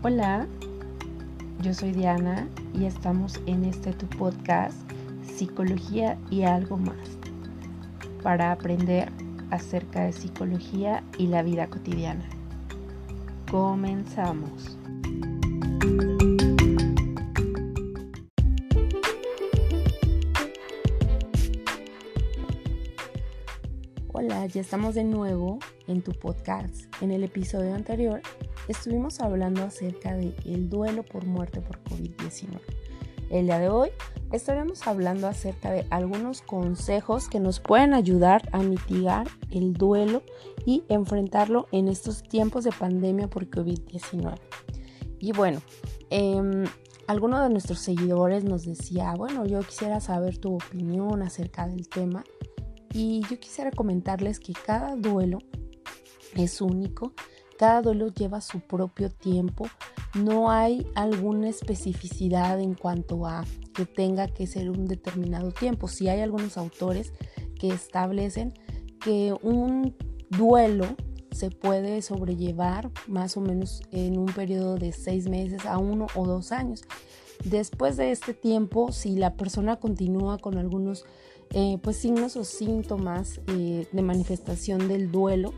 Hola, yo soy Diana y estamos en este tu podcast Psicología y algo más para aprender acerca de psicología y la vida cotidiana. Comenzamos. Hola, ya estamos de nuevo en tu podcast. En el episodio anterior estuvimos hablando acerca del el duelo por muerte por COVID-19. El día de hoy estaremos hablando acerca de algunos consejos que nos pueden ayudar a mitigar el duelo y enfrentarlo en estos tiempos de pandemia por COVID-19. Y bueno, eh, alguno de nuestros seguidores nos decía, bueno, yo quisiera saber tu opinión acerca del tema y yo quisiera comentarles que cada duelo es único cada duelo lleva su propio tiempo. No hay alguna especificidad en cuanto a que tenga que ser un determinado tiempo. Si hay algunos autores que establecen que un duelo se puede sobrellevar más o menos en un periodo de seis meses a uno o dos años. Después de este tiempo, si la persona continúa con algunos eh, pues signos o síntomas eh, de manifestación del duelo,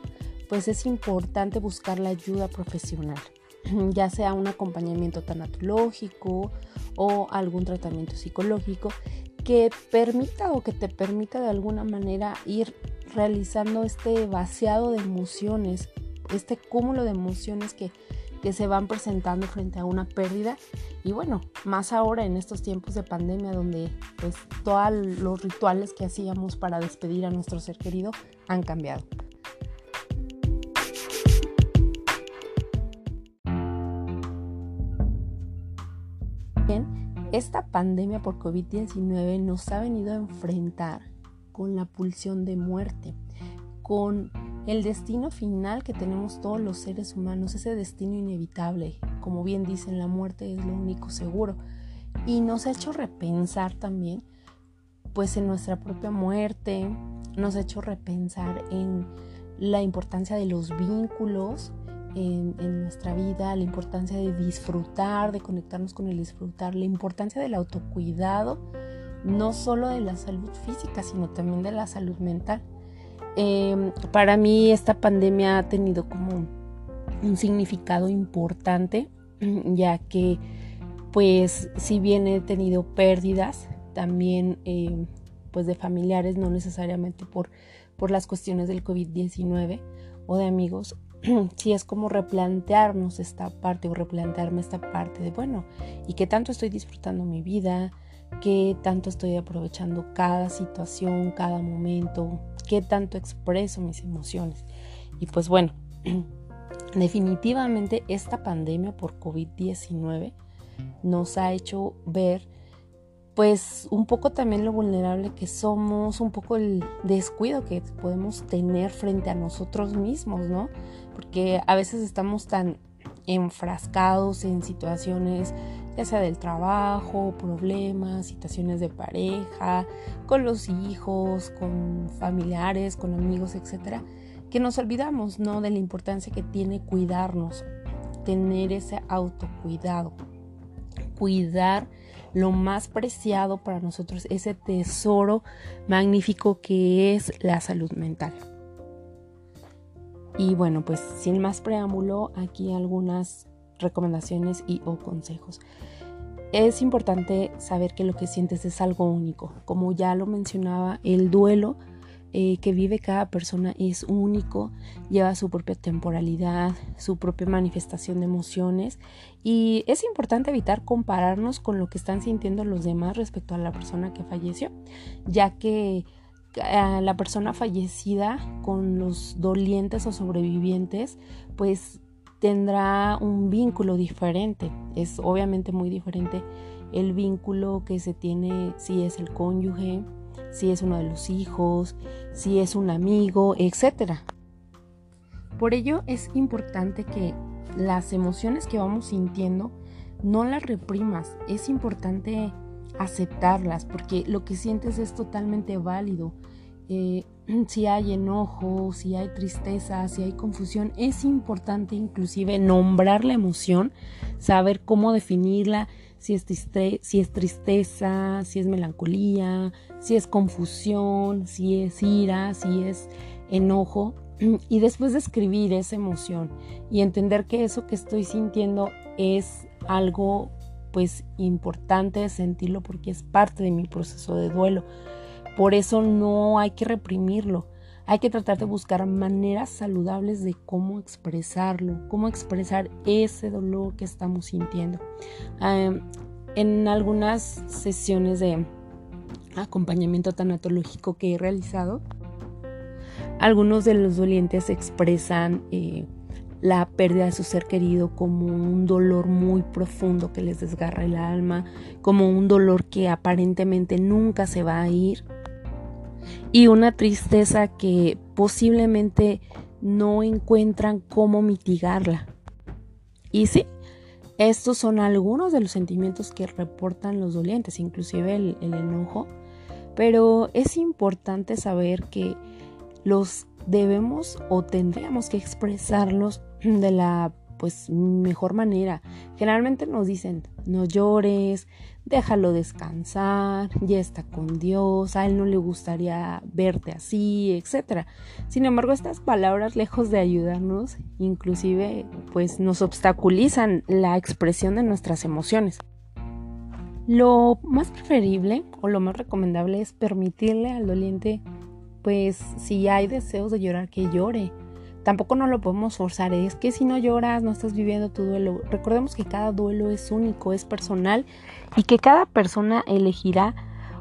pues es importante buscar la ayuda profesional, ya sea un acompañamiento tanatológico o algún tratamiento psicológico que permita o que te permita de alguna manera ir realizando este vaciado de emociones, este cúmulo de emociones que, que se van presentando frente a una pérdida y bueno, más ahora en estos tiempos de pandemia donde pues todos los rituales que hacíamos para despedir a nuestro ser querido han cambiado. Esta pandemia por COVID-19 nos ha venido a enfrentar con la pulsión de muerte, con el destino final que tenemos todos los seres humanos, ese destino inevitable. Como bien dicen, la muerte es lo único seguro. Y nos ha hecho repensar también, pues en nuestra propia muerte, nos ha hecho repensar en la importancia de los vínculos, en, nuestra vida, la importancia de disfrutar, de conectarnos con el disfrutar, la importancia del autocuidado, no solo de la salud física, sino también de la salud mental. Em, para mí esta pandemia ha tenido como un significado importante, ya que pues si bien he tenido pérdidas, también em, pues de familiares, no necesariamente por, por las cuestiones del COVID-19 o de amigos, sí es como replantearnos esta parte o replantearme esta parte de, bueno, ¿y qué tanto estoy disfrutando mi vida? ¿Qué tanto estoy aprovechando cada situación, cada momento? ¿Qué tanto expreso mis emociones? Y pues bueno, definitivamente esta pandemia por COVID-19 nos ha hecho ver pues un poco también lo vulnerable que somos, un poco el descuido que podemos tener frente a nosotros mismos, ¿no? Porque a veces estamos tan enfrascados en situaciones, ya sea del trabajo, problemas, situaciones de pareja, con los hijos, con familiares, con amigos, etcétera, que nos olvidamos, ¿no? De la importancia que tiene cuidarnos, tener ese autocuidado, cuidar lo más preciado para nosotros, ese tesoro magnífico que es la salud mental. Y bueno, pues sin más preámbulo, aquí algunas recomendaciones y o consejos. Es importante saber que lo que sientes es algo único. Como ya lo mencionaba, el duelo eh, que vive cada persona es único, lleva su propia temporalidad, su propia manifestación de emociones y es importante evitar compararnos con lo que están sintiendo los demás respecto a la persona que falleció, ya que eh, la persona fallecida con los dolientes o sobrevivientes pues tendrá un vínculo diferente, es obviamente muy diferente el vínculo que se tiene si es el cónyuge, si es uno de los hijos, si es un amigo, etc. Por ello es importante que las emociones que vamos sintiendo no las reprimas, es importante aceptarlas porque lo que sientes es totalmente válido. eh, si hay enojo, si hay tristeza, si hay confusión, es importante inclusive nombrar la emoción, saber cómo definirla, si es, si es tristeza, si es melancolía, si es confusión, si es ira, si es enojo, y después de escribir esa emoción y entender que eso que estoy sintiendo es algo pues importante sentirlo porque es parte de mi proceso de duelo. Por eso no hay que reprimirlo. Hay que tratar de buscar maneras saludables de cómo expresarlo, cómo expresar ese dolor que estamos sintiendo. en algunas sesiones de acompañamiento tanatológico que he realizado, algunos de los dolientes expresan eh, la pérdida de su ser querido como un dolor muy profundo que les desgarra el alma, como un dolor que aparentemente nunca se va a ir y una tristeza que posiblemente no encuentran cómo mitigarla. Y sí, estos son algunos de los sentimientos que reportan los dolientes, inclusive el, el enojo, pero es importante saber que los debemos o tendríamos que expresarlos de la pues mejor manera. Generalmente nos dicen, no llores, déjalo descansar, ya está con Dios, a él no le gustaría verte así, etc. Sin embargo, estas palabras lejos de ayudarnos, inclusive pues nos obstaculizan la expresión de nuestras emociones. Lo más preferible o lo más recomendable es permitirle al doliente pues si hay deseos de llorar, que llore. Tampoco no lo podemos forzar, es que si no lloras no estás viviendo tu duelo. Recordemos que cada duelo es único, es personal y que cada persona elegirá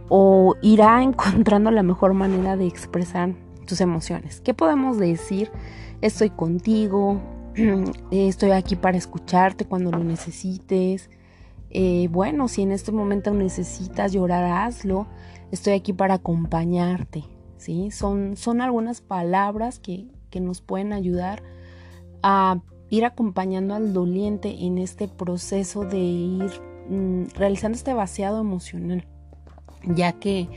o irá encontrando la mejor manera de expresar tus emociones. ¿Qué podemos decir? Estoy contigo, estoy aquí para escucharte cuando lo necesites. Eh, bueno, si en este momento necesitas llorar, hazlo. Estoy aquí para acompañarte. ¿Sí? Son, son algunas palabras que, nos pueden ayudar a ir acompañando al doliente en este proceso de ir mm, realizando este vaciado emocional, ya que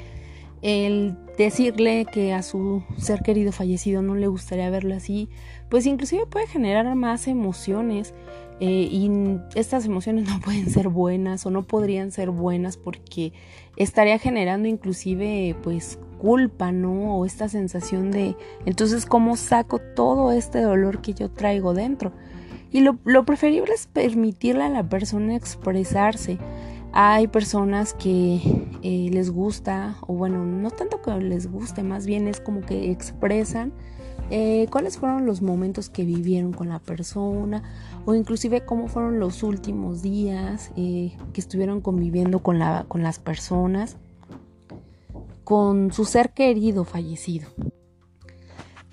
el decirle que a su ser querido fallecido no le gustaría verlo así, pues inclusive puede generar más emociones eh, y estas emociones no pueden ser buenas o no podrían ser buenas porque estaría generando inclusive pues culpa, ¿no? O esta sensación de, entonces, ¿cómo saco todo este dolor que yo traigo dentro? Y lo, preferible es permitirle a la persona expresarse. Hay personas que eh, les gusta, o bueno, no tanto que les guste, más bien es como que expresan eh, cuáles fueron los momentos que vivieron con la persona o inclusive cómo fueron los últimos días eh, que estuvieron conviviendo con, la, con las personas con su ser querido fallecido.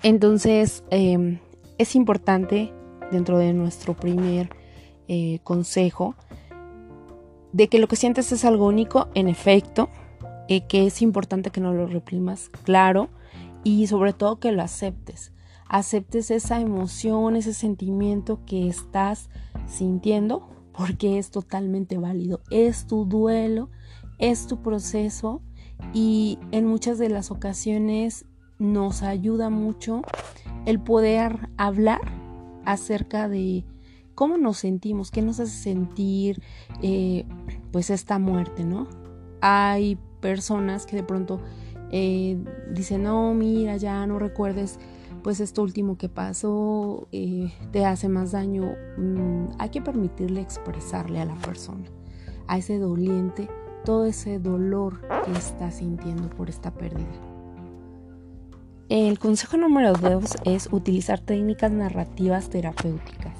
Entonces, em, es importante dentro de nuestro primer eh, consejo de que lo que sientes es algo único, en efecto, eh, que es importante que no lo reprimas, claro, y sobre todo que lo aceptes. Aceptes esa emoción, ese sentimiento que estás sintiendo, porque es totalmente válido. Es tu duelo, es tu proceso y en muchas de las ocasiones nos ayuda mucho el poder hablar acerca de cómo nos sentimos, qué nos hace sentir eh, pues esta muerte, ¿no? Hay personas que de pronto eh, dicen, no, mira, ya no recuerdes pues esto último que pasó, eh, te hace más daño. Mm, hay que permitirle expresarle a la persona, a ese doliente, todo ese dolor que está sintiendo por esta pérdida. El consejo número dos es utilizar técnicas narrativas terapéuticas.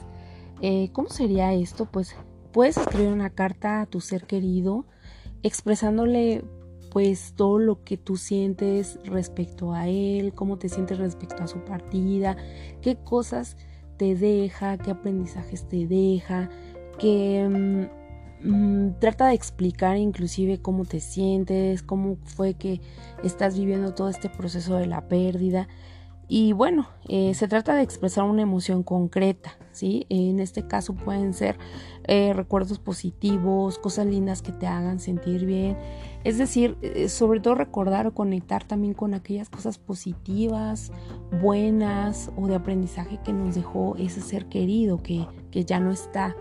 Eh, ¿Cómo sería esto? Pues puedes escribir una carta a tu ser querido expresándole pues todo lo que tú sientes respecto a él, cómo te sientes respecto a su partida, qué cosas te deja, qué aprendizajes te deja, qué mm, trata de explicar inclusive cómo te sientes, cómo fue que estás viviendo todo este proceso de la pérdida Y bueno, eh, se trata de expresar una emoción concreta, ¿sí? En este caso pueden ser eh, recuerdos positivos, cosas lindas que te hagan sentir bien. Es decir, eh, sobre todo recordar o conectar también con aquellas cosas positivas, buenas o de aprendizaje que nos dejó ese ser querido que, que ya no está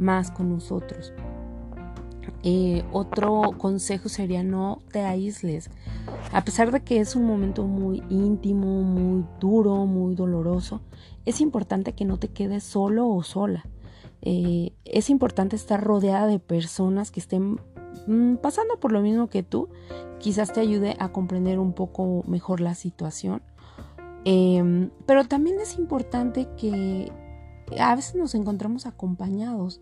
más con nosotros. Eh, otro consejo sería no te aísles. A pesar de que es un momento muy íntimo, muy duro, muy doloroso, es importante que no te quedes solo o sola. Eh, es importante estar rodeada de personas que estén mm, pasando por lo mismo que tú. Quizás te ayude a comprender un poco mejor la situación. Em, pero también es importante que a veces nos encontramos acompañados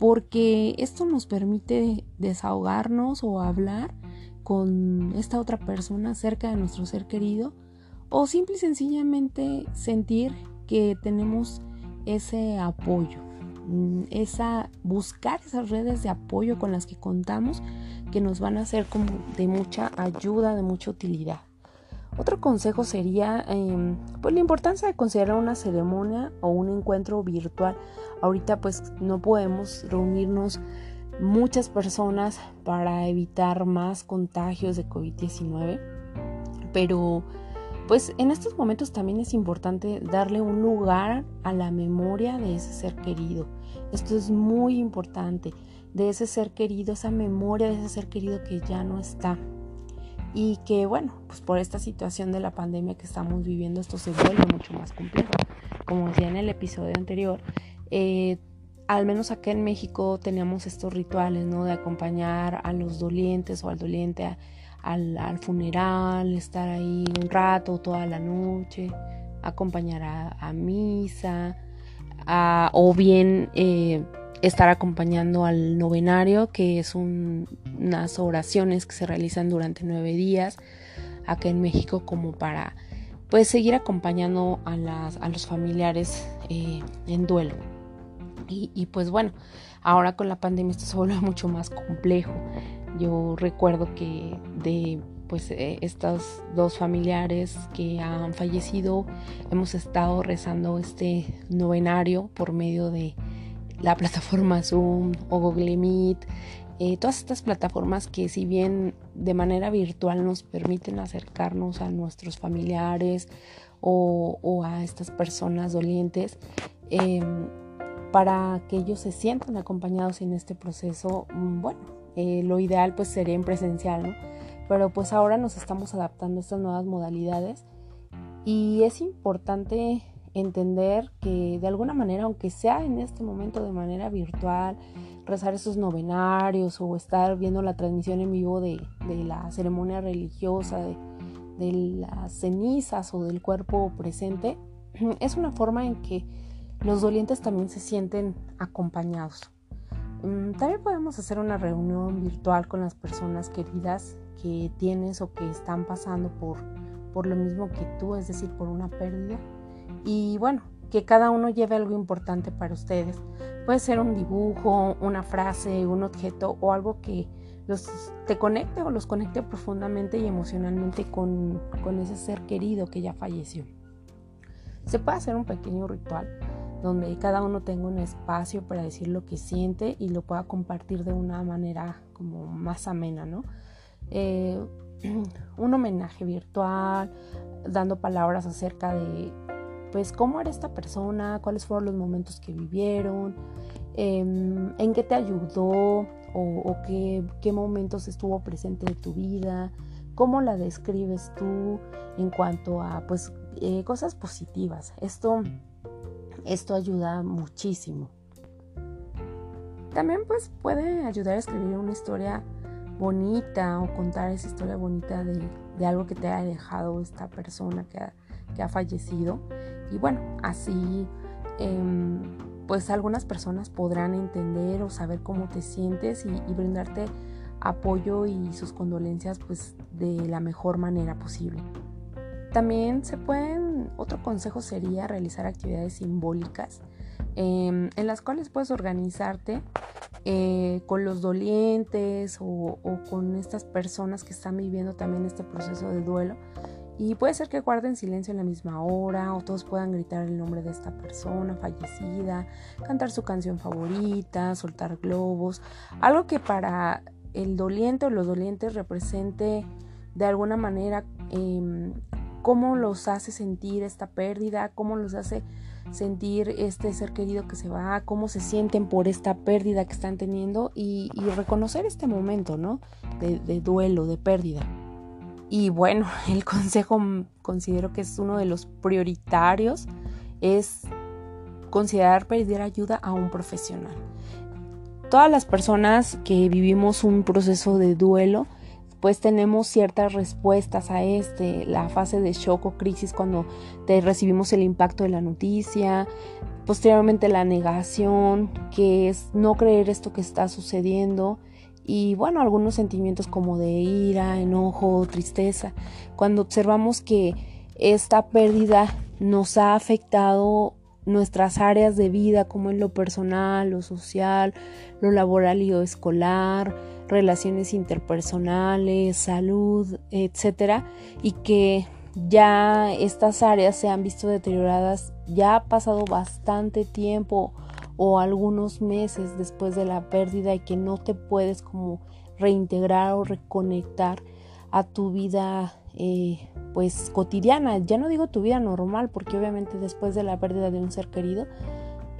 porque esto nos permite desahogarnos o hablar con esta otra persona cerca de nuestro ser querido o simple y sencillamente sentir que tenemos ese apoyo, mm, esa buscar esas redes de apoyo con las que contamos que nos van a ser como de mucha ayuda, de mucha utilidad. Otro consejo sería em, pues la importancia de considerar una ceremonia o un encuentro virtual. Ahorita pues no podemos reunirnos muchas personas para evitar más contagios de COVID-19, pero pues en estos momentos también es importante darle un lugar a la memoria de ese ser querido. Esto es muy importante, de ese ser querido, esa memoria de ese ser querido que ya no está y que bueno, pues por esta situación de la pandemia que estamos viviendo esto se vuelve mucho más complejo. Como decía en el episodio anterior, eh, al menos acá en México teníamos estos rituales, ¿no? De acompañar a los dolientes o al doliente al, funeral, estar ahí un rato, toda la noche, acompañar a, misa, o bien eh, estar acompañando al novenario, que es unas oraciones que se realizan durante nueve días acá en México como para pues seguir acompañando a, las, a los familiares eh, en duelo. Y, pues bueno, ahora con la pandemia esto se vuelve mucho más complejo. Yo recuerdo que de pues eh, estos dos familiares que han fallecido hemos estado rezando este novenario por medio de la plataforma Zoom o Google Meet, eh, todas estas plataformas que si bien de manera virtual nos permiten acercarnos a nuestros familiares o, a estas personas dolientes, em, para que ellos se sientan acompañados en este proceso, mm, bueno, eh, lo ideal pues sería en presencial, ¿no? Pero pues ahora nos estamos adaptando a estas nuevas modalidades y es importante entender que de alguna manera, aunque sea en este momento de manera virtual, rezar esos novenarios o estar viendo la transmisión en vivo de, la ceremonia religiosa, de, de las cenizas o del cuerpo presente, es una forma en que los dolientes también se sienten acompañados. Mm, también podemos hacer una reunión virtual con las personas queridas que tienes o que están pasando por, por lo mismo que tú, es decir, por una pérdida y bueno, que cada uno lleve algo importante para ustedes. Puede ser un dibujo, una frase, un objeto o algo que los te conecte o los conecte profundamente y emocionalmente con, con ese ser querido que ya falleció. Se puede hacer un pequeño ritual donde cada uno tenga un espacio para decir lo que siente y lo pueda compartir de una manera como más amena, ¿no? Eh, un homenaje virtual, dando palabras acerca de pues cómo era esta persona, cuáles fueron los momentos que vivieron, em, en qué te ayudó o, qué, momentos estuvo presente de tu vida, cómo la describes tú en cuanto a pues eh, cosas positivas. Esto, esto ayuda muchísimo. También pues puede ayudar a escribir una historia bonita o contar esa historia bonita de, de algo que te haya dejado esta persona que que ha fallecido. Y bueno, así em, pues algunas personas podrán entender o saber cómo te sientes y, brindarte apoyo y sus condolencias pues de la mejor manera posible. También se pueden, otro consejo sería realizar actividades simbólicas em, en las cuales puedes organizarte eh, con los dolientes o, o, con estas personas que están viviendo también este proceso de duelo Y puede ser que guarden silencio en la misma hora o todos puedan gritar el nombre de esta persona fallecida, cantar su canción favorita, soltar globos, algo que para el doliente o los dolientes represente de alguna manera eh, cómo los hace sentir esta pérdida, cómo los hace sentir este ser querido que se va, cómo se sienten por esta pérdida que están teniendo y, reconocer este momento, ¿no? De, duelo, de pérdida. Y bueno, el consejo considero que es uno de los prioritarios, es considerar pedir ayuda a un profesional. Todas las personas que vivimos un proceso de duelo, pues tenemos ciertas respuestas a este, la fase de shock o crisis cuando te recibimos el impacto de la noticia, posteriormente la negación, que es no creer esto que está sucediendo y bueno, algunos sentimientos como de ira, enojo, tristeza, cuando observamos que esta pérdida nos ha afectado nuestras áreas de vida como en lo personal, lo social, lo laboral y lo escolar, relaciones interpersonales, salud, etcétera, y que ya estas áreas se han visto deterioradas, ya ha pasado bastante tiempo o algunos meses después de la pérdida y que no te puedes como reintegrar o reconectar a tu vida eh, pues cotidiana, ya no digo tu vida normal porque obviamente después de la pérdida de un ser querido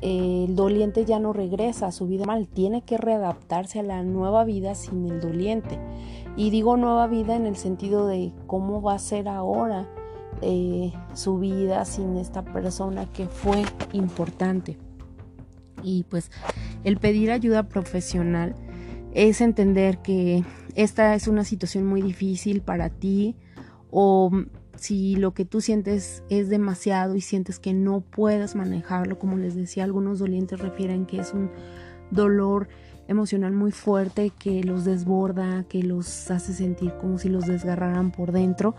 el doliente ya no regresa a su vida mal, tiene que readaptarse a la nueva vida sin el doliente. Y digo nueva vida en el sentido de cómo va a ser ahora eh, su vida sin esta persona que fue importante. Y pues el pedir ayuda profesional es entender que esta es una situación muy difícil para ti o si lo que tú sientes es demasiado y sientes que no puedes manejarlo, como les decía, algunos dolientes refieren que es un dolor emocional muy fuerte que los desborda, que los hace sentir como si los desgarraran por dentro,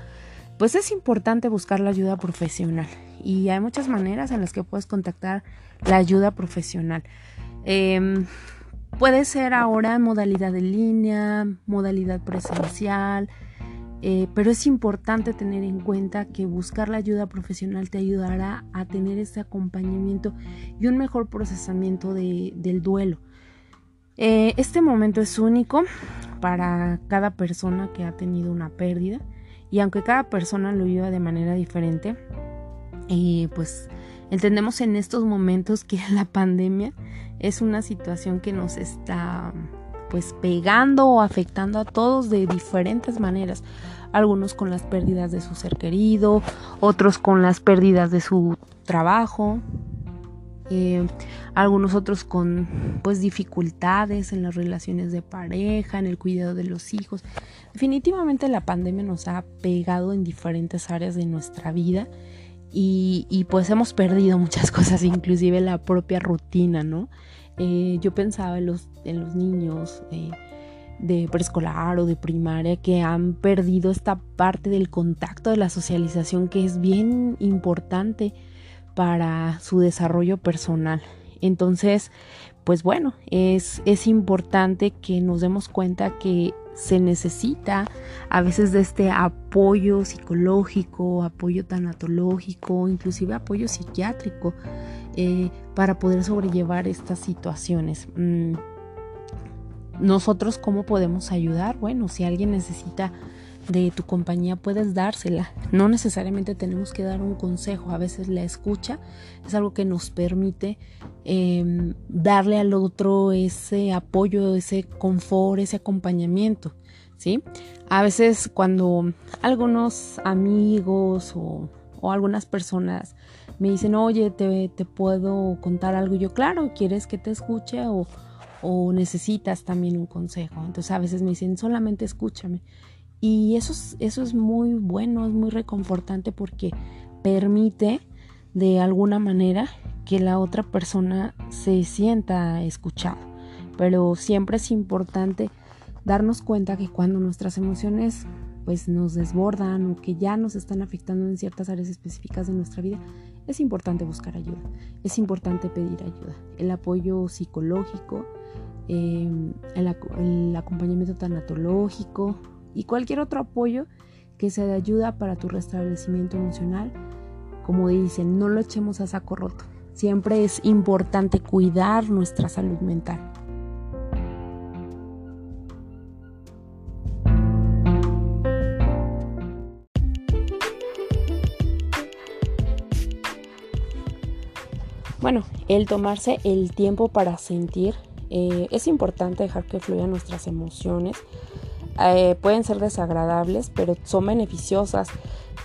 pues es importante buscar la ayuda profesional. Y hay muchas maneras en las que puedes contactar la ayuda profesional. Em, puede ser ahora modalidad en línea, modalidad presencial, eh, pero es importante tener en cuenta que buscar la ayuda profesional te ayudará a tener ese acompañamiento y un mejor procesamiento del duelo. Eh, este momento es único para cada persona que ha tenido una pérdida y aunque cada persona lo viva de manera diferente, eh, pues entendemos en estos momentos que la pandemia es una situación que nos está pues pegando o afectando a todos de diferentes maneras. Algunos con las pérdidas de su ser querido, otros con las pérdidas de su trabajo, eh, algunos otros con pues dificultades en las relaciones de pareja, en el cuidado de los hijos. Definitivamente la pandemia nos ha pegado en diferentes áreas de nuestra vida y, pues hemos perdido muchas cosas, inclusive la propia rutina, ¿no? Eh, yo pensaba en los, en los niños eh, de preescolar o de primaria que han perdido esta parte del contacto, de la socialización que es bien importante para su desarrollo personal. Entonces, pues bueno, es, es importante que nos demos cuenta que se necesita a veces de este apoyo psicológico, apoyo tanatológico, inclusive apoyo psiquiátrico eh, para poder sobrellevar estas situaciones. Mm, nosotros, ¿cómo podemos ayudar? Bueno, si alguien necesita de tu compañía, puedes dársela. No necesariamente tenemos que dar un consejo. A veces la escucha es algo que nos permite em, darle al otro ese apoyo, ese confort, ese acompañamiento. ¿sí? A veces cuando algunos amigos o, o algunas personas me dicen, oye, te, te puedo contar algo. yo, claro, ¿quieres que te escuche o, o necesitas también un consejo? Entonces a veces me dicen, solamente escúchame. Y eso es, eso es muy bueno, es muy reconfortante porque permite de alguna manera que la otra persona se sienta escuchada. Pero siempre es importante darnos cuenta que cuando nuestras emociones pues nos desbordan o que ya nos están afectando en ciertas áreas específicas de nuestra vida, es importante buscar ayuda, es importante pedir ayuda. El apoyo psicológico, em, el, acompañamiento tanatológico y cualquier otro apoyo que sea de ayuda para tu restablecimiento emocional. Como dicen, no lo echemos a saco roto. Siempre es importante cuidar nuestra salud mental. Bueno, el tomarse el tiempo para sentir eh, es importante dejar que fluyan nuestras emociones. Eh, pueden ser desagradables, pero son beneficiosas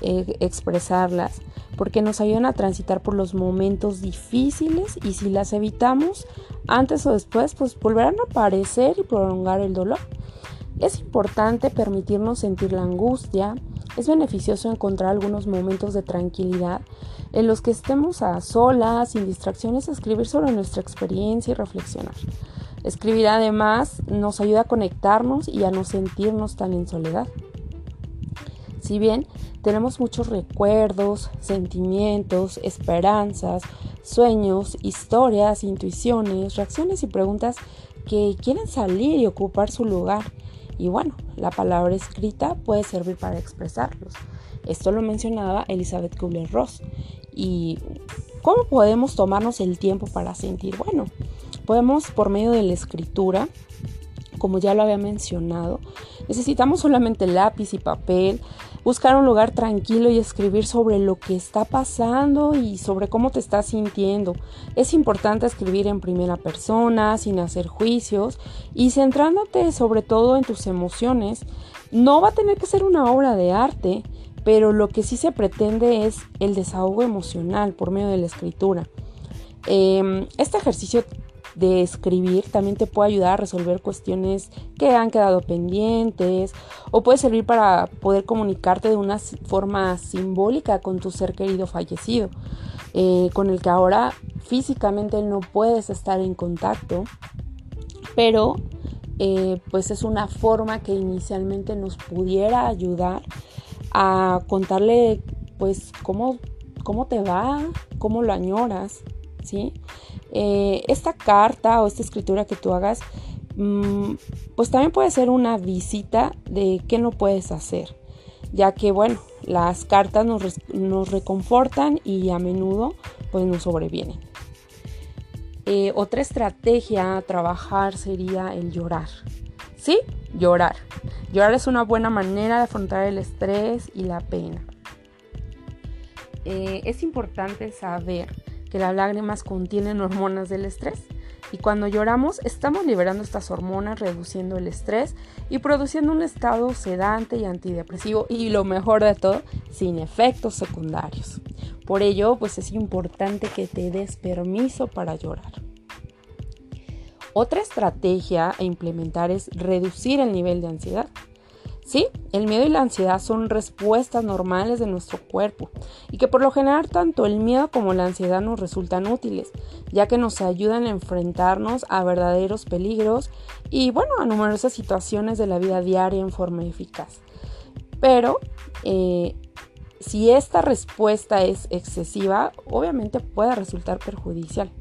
eh, expresarlas porque nos ayudan a transitar por los momentos difíciles y si las evitamos antes o después, pues volverán a aparecer y prolongar el dolor. Es importante permitirnos sentir la angustia. Es beneficioso encontrar algunos momentos de tranquilidad en los que estemos a solas, sin distracciones, escribir sobre nuestra experiencia y reflexionar. Escribir además nos ayuda a conectarnos y a no sentirnos tan en soledad. Si bien tenemos muchos recuerdos, sentimientos, esperanzas, sueños, historias, intuiciones, reacciones y preguntas que quieren salir y ocupar su lugar. Y bueno, la palabra escrita puede servir para expresarlos. Esto lo mencionaba Elizabeth Kubler-Ross. ¿Y cómo podemos tomarnos el tiempo para sentir? Bueno, podemos por medio de la escritura, como ya lo había mencionado, necesitamos solamente lápiz y papel, buscar un lugar tranquilo y escribir sobre lo que está pasando y sobre cómo te estás sintiendo. Es importante escribir en primera persona, sin hacer juicios y centrándote sobre todo en tus emociones. No va a tener que ser una obra de arte, pero lo que sí se pretende es el desahogo emocional por medio de la escritura. Em, este ejercicio de escribir también te puede ayudar a resolver cuestiones que han quedado pendientes o puede servir para poder comunicarte de una forma simbólica con tu ser querido fallecido, eh, con el que ahora físicamente no puedes estar en contacto, pero eh, pues es una forma que inicialmente nos pudiera ayudar a contarle pues cómo, cómo te va, cómo lo añoras, ¿sí? Eh, esta carta o esta escritura que tú hagas, mm, pues también puede ser una visita de qué no puedes hacer, ya que bueno, las cartas nos, nos reconfortan y a menudo pues nos sobrevienen. Eh, otra estrategia a trabajar sería el llorar. ¿Sí? Llorar. Llorar es una buena manera de afrontar el estrés y la pena. Eh, es importante saber que las lágrimas contienen hormonas del estrés. Y cuando lloramos estamos liberando estas hormonas, reduciendo el estrés y produciendo un estado sedante y antidepresivo y lo mejor de todo, sin efectos secundarios. Por ello, pues es importante que te des permiso para llorar. Otra estrategia a implementar es reducir el nivel de ansiedad. Sí, el miedo y la ansiedad son respuestas normales de nuestro cuerpo y que por lo general tanto el miedo como la ansiedad nos resultan útiles, ya que nos ayudan a enfrentarnos a verdaderos peligros y bueno, a numerosas situaciones de la vida diaria en forma eficaz. Pero eh, si esta respuesta es excesiva, obviamente puede resultar perjudicial.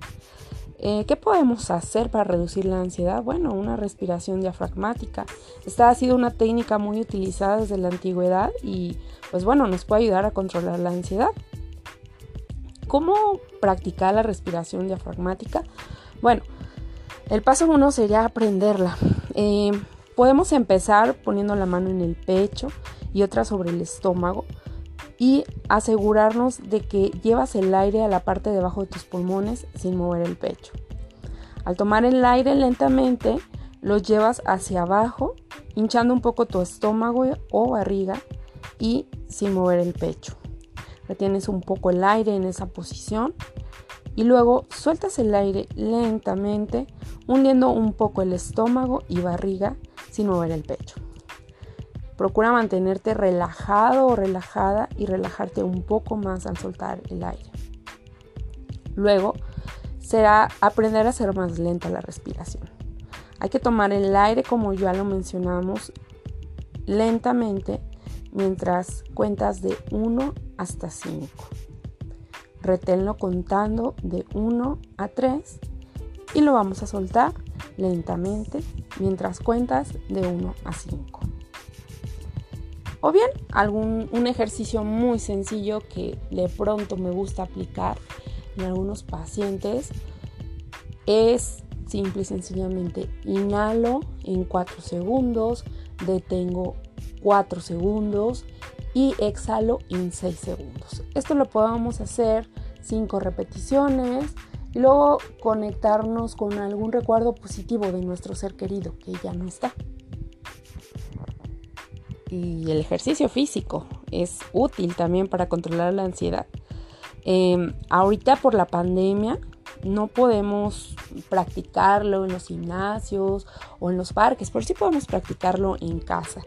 Eh, ¿Qué podemos hacer para reducir la ansiedad? Bueno, una respiración diafragmática. Esta ha sido una técnica muy utilizada desde la antigüedad y pues bueno, nos puede ayudar a controlar la ansiedad. ¿Cómo practicar la respiración diafragmática? Bueno, el paso uno sería aprenderla. Eh, podemos empezar poniendo la mano en el pecho y otra sobre el estómago y asegurarnos de que llevas el aire a la parte de abajo de tus pulmones sin mover el pecho. Al tomar el aire lentamente, lo llevas hacia abajo, hinchando un poco tu estómago o barriga y sin mover el pecho. Retienes un poco el aire en esa posición y luego sueltas el aire lentamente, hundiendo un poco el estómago y barriga sin mover el pecho. Procura mantenerte relajado o relajada y relajarte un poco más al soltar el aire. Luego será aprender a hacer más lenta la respiración. Hay que tomar el aire como ya lo mencionamos lentamente mientras cuentas de 1 hasta 5. Reténlo contando de 1 a 3 y lo vamos a soltar lentamente mientras cuentas de 1 a 5. O bien algún un ejercicio muy sencillo que de pronto me gusta aplicar en algunos pacientes es simple y sencillamente inhalo en 4 segundos, detengo 4 segundos y exhalo en 6 segundos. Esto lo podemos hacer 5 repeticiones y luego conectarnos con algún recuerdo positivo de nuestro ser querido que ya no está. Y el ejercicio físico es útil también para controlar la ansiedad. Em, ahorita por la pandemia no podemos practicarlo en los gimnasios o en los parques, pero sí podemos practicarlo en casa.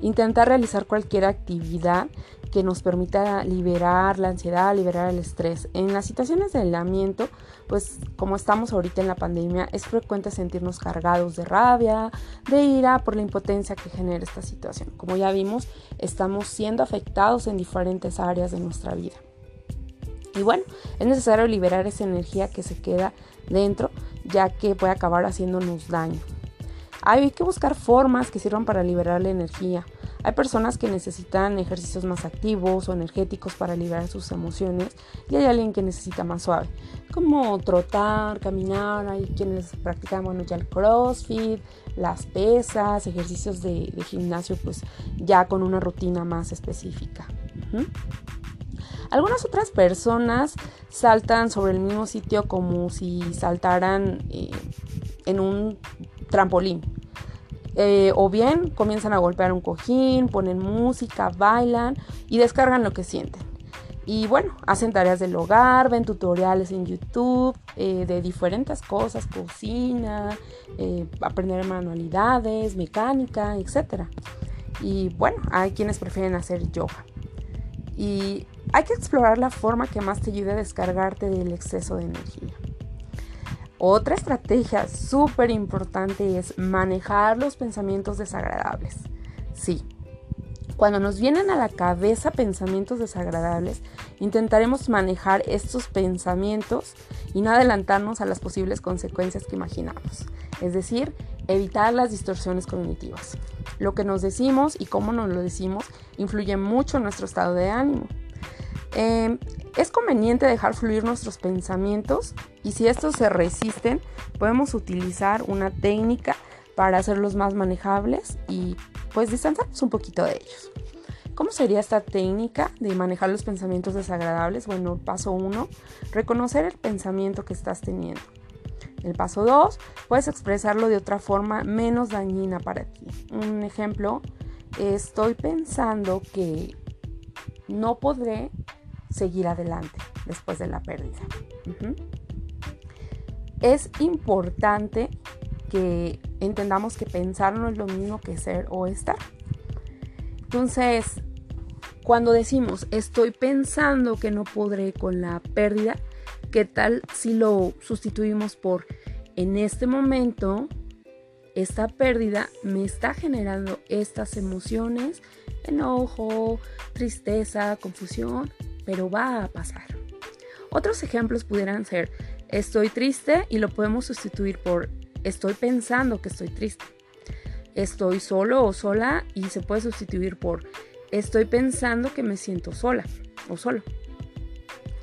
Intentar realizar cualquier actividad que nos permita liberar la ansiedad, liberar el estrés. En las situaciones de aislamiento, pues como estamos ahorita en la pandemia, es frecuente sentirnos cargados de rabia, de ira por la impotencia que genera esta situación. Como ya vimos, estamos siendo afectados en diferentes áreas de nuestra vida. Y bueno, es necesario liberar esa energía que se queda dentro, ya que puede acabar haciéndonos daño. Hay que buscar formas que sirvan para liberar la energía. Hay personas que necesitan ejercicios más activos o energéticos para liberar sus emociones y hay alguien que necesita más suave, como trotar, caminar, hay quienes practican bueno, ya el crossfit, las pesas, ejercicios de, gimnasio pues ya con una rutina más específica. Algunas otras personas saltan sobre el mismo sitio como si saltaran eh, en un trampolín. Eh, o bien comienzan a golpear un cojín, ponen música, bailan y descargan lo que sienten. Y bueno, hacen tareas del hogar, ven tutoriales en YouTube eh, de diferentes cosas, cocina, aprender manualidades, mecánica, etc. Y bueno, hay quienes prefieren hacer yoga. Y hay que explorar la forma que más te ayude a descargarte del exceso de energía. Otra estrategia súper importante es manejar los pensamientos desagradables. Sí, cuando nos vienen a la cabeza pensamientos desagradables, intentaremos manejar estos pensamientos y no adelantarnos a las posibles consecuencias que imaginamos. Es decir, evitar las distorsiones cognitivas. Lo que nos decimos y cómo nos lo decimos influye mucho en nuestro estado de ánimo. Em, es conveniente dejar fluir nuestros pensamientos y si estos se resisten, podemos utilizar una técnica para hacerlos más manejables y pues distanciarnos un poquito de ellos. ¿Cómo sería esta técnica de manejar los pensamientos desagradables? Bueno, paso 1, reconocer el pensamiento que estás teniendo. El paso 2, puedes expresarlo de otra forma menos dañina para ti. Un ejemplo, estoy pensando que no podré seguir adelante después de la pérdida. Es importante que entendamos que pensar no es lo mismo que ser o estar. Entonces, cuando decimos estoy pensando que no podré con la pérdida, ¿qué tal si lo sustituimos por en este momento esta pérdida me está generando estas emociones, enojo, tristeza, confusión, pero va a pasar. Otros ejemplos pudieran ser estoy triste y lo podemos sustituir por estoy pensando que estoy triste. Estoy solo o sola y se puede sustituir por estoy pensando que me siento sola o solo.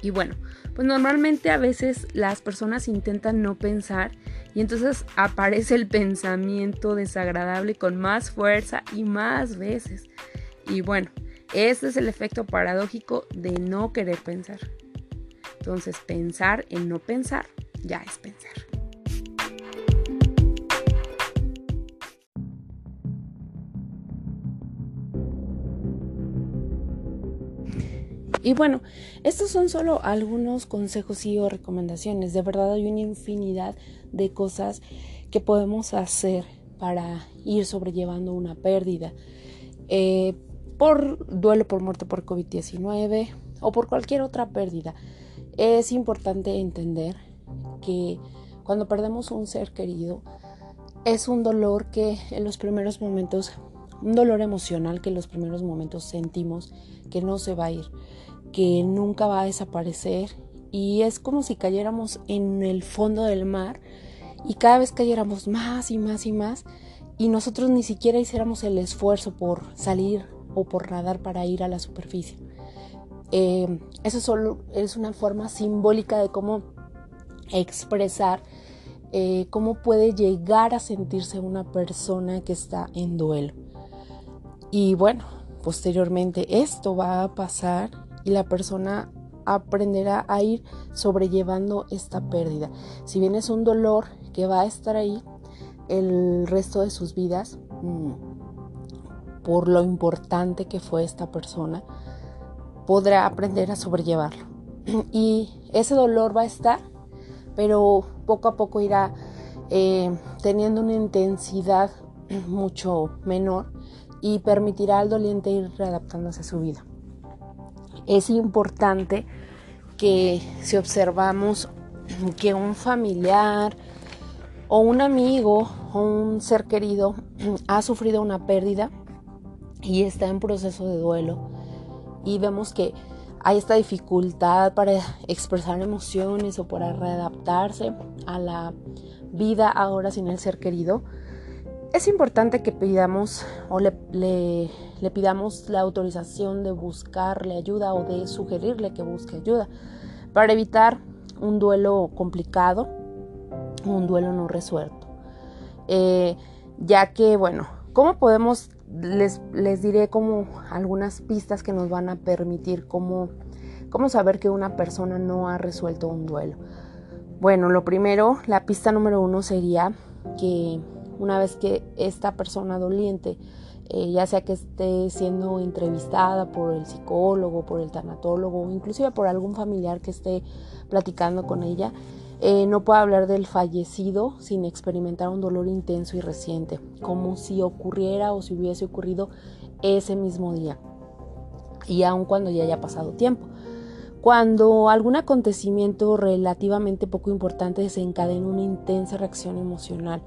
Y bueno, pues normalmente a veces las personas intentan no pensar y entonces aparece el pensamiento desagradable con más fuerza y más veces. Y bueno, este es el efecto paradójico de no querer pensar. Entonces, pensar en no pensar ya es pensar. Y bueno, estos son solo algunos consejos y o recomendaciones. De verdad hay una infinidad de cosas que podemos hacer para ir sobrellevando una pérdida. Eh, por duelo por muerte por COVID-19 o por cualquier otra pérdida. Es importante entender que cuando perdemos un ser querido es un dolor que en los primeros momentos, un dolor emocional que en los primeros momentos sentimos que no se va a ir, que nunca va a desaparecer y es como si cayéramos en el fondo del mar y cada vez cayéramos más y más y más y nosotros ni siquiera hiciéramos el esfuerzo por salir o por nadar para ir a la superficie. Eh, eso solo es una forma simbólica de cómo expresar eh, cómo puede llegar a sentirse una persona que está en duelo. Y bueno, posteriormente esto va a pasar y la persona aprenderá a ir sobrellevando esta pérdida. Si bien es un dolor que va a estar ahí el resto de sus vidas, mm, por lo importante que fue esta persona, podrá aprender a sobrellevarlo. Y ese dolor va a estar, pero poco a poco irá eh, teniendo una intensidad mucho menor y permitirá al doliente ir readaptándose a su vida. Es importante que si observamos que un familiar o un amigo o un ser querido ha sufrido una pérdida y está en proceso de duelo y vemos que hay esta dificultad para expresar emociones o para readaptarse a la vida ahora sin el ser querido, es importante que pidamos o le, le, pidamos la autorización de buscarle ayuda o de sugerirle que busque ayuda para evitar un duelo complicado, un duelo no resuelto. Eh, ya que, bueno, ¿cómo podemos les, les, diré como algunas pistas que nos van a permitir cómo, cómo saber que una persona no ha resuelto un duelo. Bueno, lo primero, la pista número uno sería que una vez que esta persona doliente, eh, ya sea que esté siendo entrevistada por el psicólogo, por el tanatólogo inclusive por algún familiar que esté platicando con ella, eh, no puede hablar del fallecido sin experimentar un dolor intenso y reciente, como si ocurriera o si hubiese ocurrido ese mismo día, y aun cuando ya haya pasado tiempo. Cuando algún acontecimiento relativamente poco importante desencadena una intensa reacción emocional,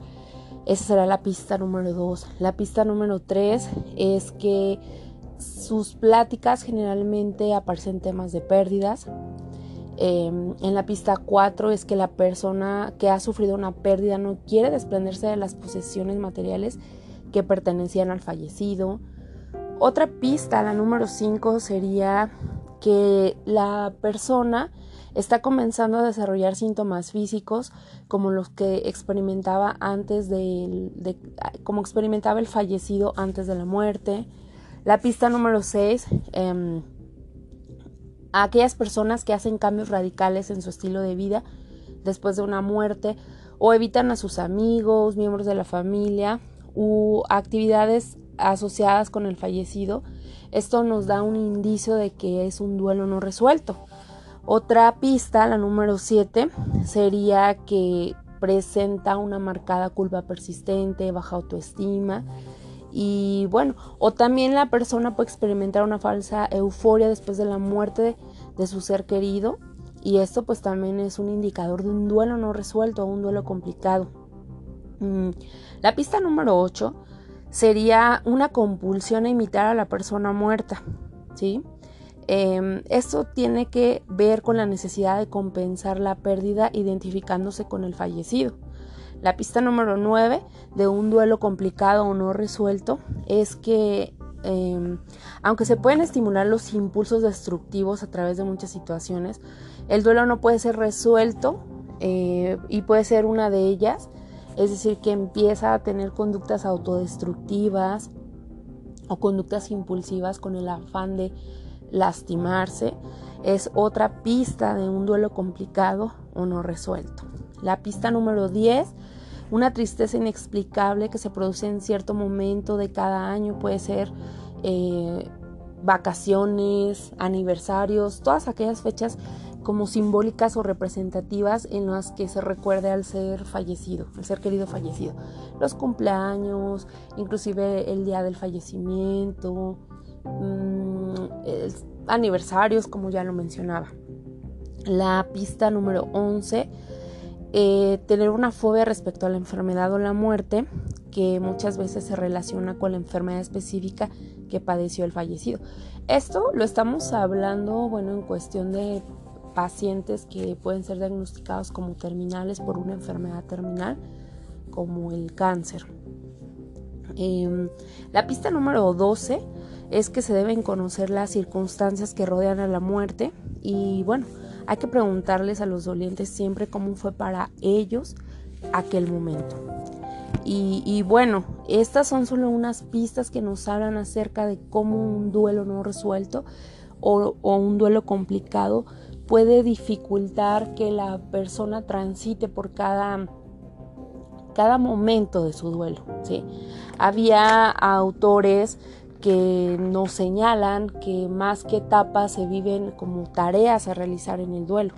esa será la pista número dos. La pista número tres es que sus pláticas generalmente aparecen temas de pérdidas. Em, en la pista 4 es que la persona que ha sufrido una pérdida no quiere desprenderse de las posesiones materiales que pertenecían al fallecido. Otra pista, la número 5, sería que la persona está comenzando a desarrollar síntomas físicos como los que experimentaba antes de, como experimentaba el fallecido antes de la muerte. La pista número 6, em, a aquellas personas que hacen cambios radicales en su estilo de vida después de una muerte o evitan a sus amigos, miembros de la familia u actividades asociadas con el fallecido. Esto nos da un indicio de que es un duelo no resuelto. Otra pista, la número 7, sería que presenta una marcada culpa persistente, baja autoestima y bueno, o también la persona puede experimentar una falsa euforia después de la muerte de, su ser querido y esto pues también es un indicador de un duelo no resuelto o un duelo complicado. Mm, la pista número 8 sería una compulsión a imitar a la persona muerta, ¿sí? Em, esto tiene que ver con la necesidad de compensar la pérdida identificándose con el fallecido. La pista número 9 de un duelo complicado o no resuelto es que em, aunque se pueden estimular los impulsos destructivos a través de muchas situaciones, el duelo no puede ser resuelto eh, y puede ser una de ellas, es decir, que empieza a tener conductas autodestructivas o conductas impulsivas con el afán de lastimarse es otra pista de un duelo complicado o no resuelto. La pista número 10, una tristeza inexplicable que se produce en cierto momento de cada año, puede ser eh, vacaciones, aniversarios, todas aquellas fechas como simbólicas o representativas en las que se recuerde al ser fallecido, al ser querido fallecido. Los cumpleaños, inclusive el día del fallecimiento, Mm, aniversarios, como ya lo mencionaba. La pista número 11, eh, tener una fobia respecto a la enfermedad o la muerte, que muchas veces se relaciona con la enfermedad específica que padeció el fallecido. Esto lo estamos hablando, bueno, en cuestión de pacientes que pueden ser diagnosticados como terminales por una enfermedad terminal, como el cáncer. Em, la pista número 12 es que se deben conocer las circunstancias que rodean a la muerte y bueno, hay que preguntarles a los dolientes siempre cómo fue para ellos aquel momento. Y, bueno, estas son solo unas pistas que nos hablan acerca de cómo un duelo no resuelto o, un duelo complicado puede dificultar que la persona transite por cada, cada momento de su duelo. Había autores que nos señalan que más que etapas se viven como tareas a realizar en el duelo.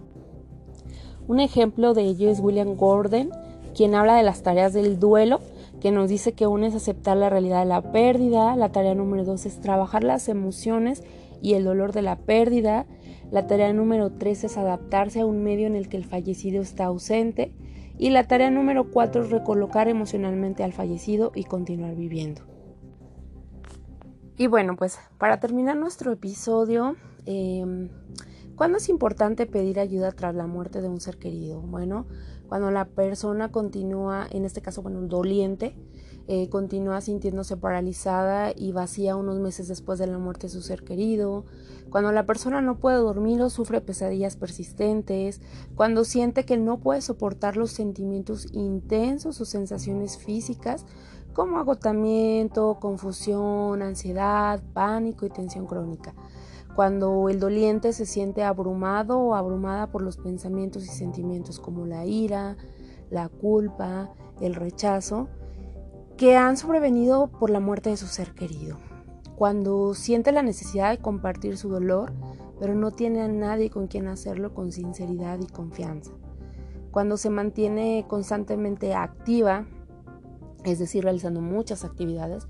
Un ejemplo de ello es William Gordon, quien habla de las tareas del duelo, que nos dice que una es aceptar la realidad de la pérdida, la tarea número dos es trabajar las emociones y el dolor de la pérdida, la tarea número tres es adaptarse a un medio en el que el fallecido está ausente y la tarea número cuatro es recolocar emocionalmente al fallecido y continuar viviendo. Y bueno, pues para terminar nuestro episodio, eh, ¿cuándo es importante pedir ayuda tras la muerte de un ser querido? Bueno, cuando la persona continúa, en este caso, bueno, doliente, eh, continúa sintiéndose paralizada y vacía unos meses después de la muerte de su ser querido, cuando la persona no puede dormir o sufre pesadillas persistentes, cuando siente que no puede soportar los sentimientos intensos o sensaciones físicas como agotamiento, confusión, ansiedad, pánico y tensión crónica cuando el doliente se siente abrumado o abrumada por los pensamientos y sentimientos como la ira, la culpa, el rechazo, que han sobrevenido por la muerte de su ser querido. Cuando siente la necesidad de compartir su dolor, pero no tiene a nadie con quien hacerlo con sinceridad y confianza. Cuando se mantiene constantemente activa, es decir, realizando muchas actividades,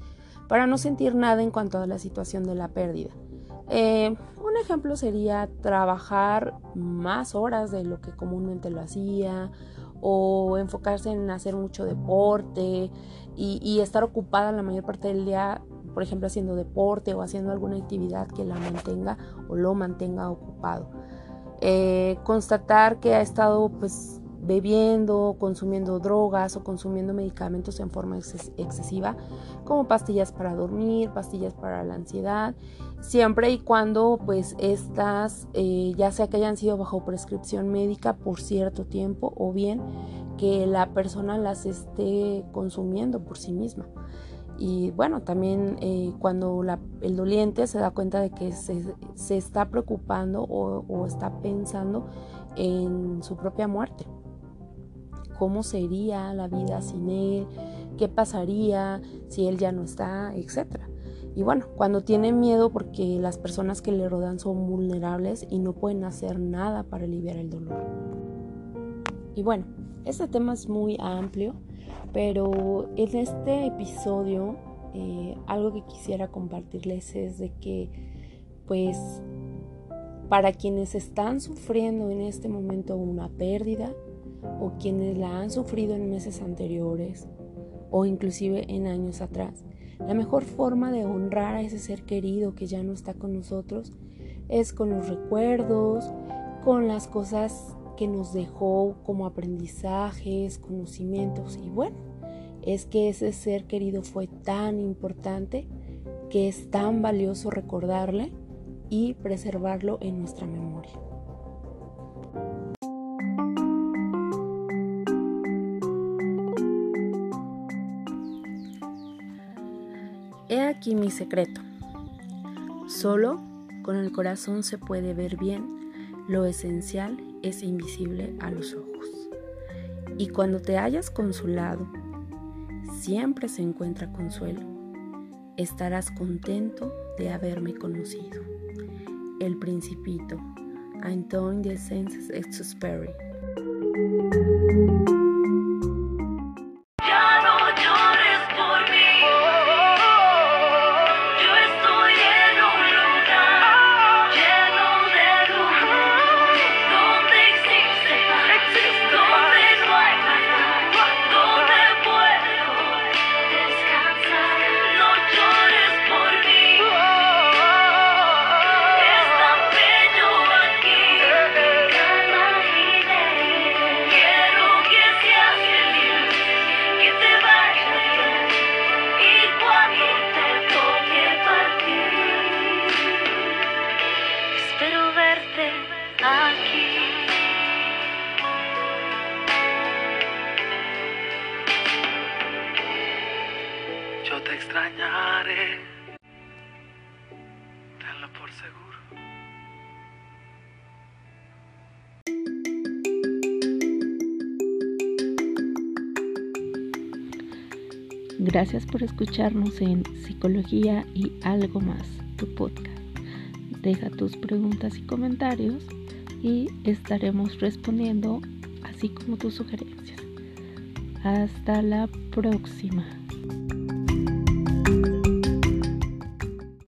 para no sentir nada en cuanto a la situación de la pérdida eh, un ejemplo sería trabajar más horas de lo que comúnmente lo hacía o enfocarse en hacer mucho deporte y, estar ocupada la mayor parte del día, por ejemplo, haciendo deporte o haciendo alguna actividad que la mantenga o lo mantenga ocupado. Eh, constatar que ha estado pues bebiendo, consumiendo drogas o consumiendo medicamentos en forma excesiva, como pastillas para dormir, pastillas para la ansiedad, siempre y cuando pues estas eh, ya sea que hayan sido bajo prescripción médica por cierto tiempo o bien que la persona las esté consumiendo por sí misma. Y bueno, también eh, cuando el doliente se da cuenta de que se, está preocupando o está pensando en su propia muerte cómo sería la vida sin él, qué pasaría si él ya no está, etc. Y bueno, cuando tiene miedo porque las personas que le rodean son vulnerables y no pueden hacer nada para aliviar el dolor. Y bueno, este tema es muy amplio, pero en este episodio eh, algo que quisiera compartirles es de que pues para quienes están sufriendo en este momento una pérdida, o quienes la han sufrido en meses anteriores o inclusive en años atrás. La mejor forma de honrar a ese ser querido que ya no está con nosotros es con los recuerdos, con las cosas que nos dejó como aprendizajes, conocimientos y bueno, es que ese ser querido fue tan importante que es tan valioso recordarle y preservarlo en nuestra memoria. Aquí mi secreto. Solo con el corazón se puede ver bien, lo esencial es invisible a los ojos. Y cuando te hayas consolado, siempre se encuentra consuelo. Estarás contento de haberme conocido. El Principito, Antoine de Saint-Exupéry. Gracias por escucharnos en Psicología y algo más, tu podcast. Deja tus preguntas y comentarios y estaremos respondiendo así como tus sugerencias. Hasta la próxima.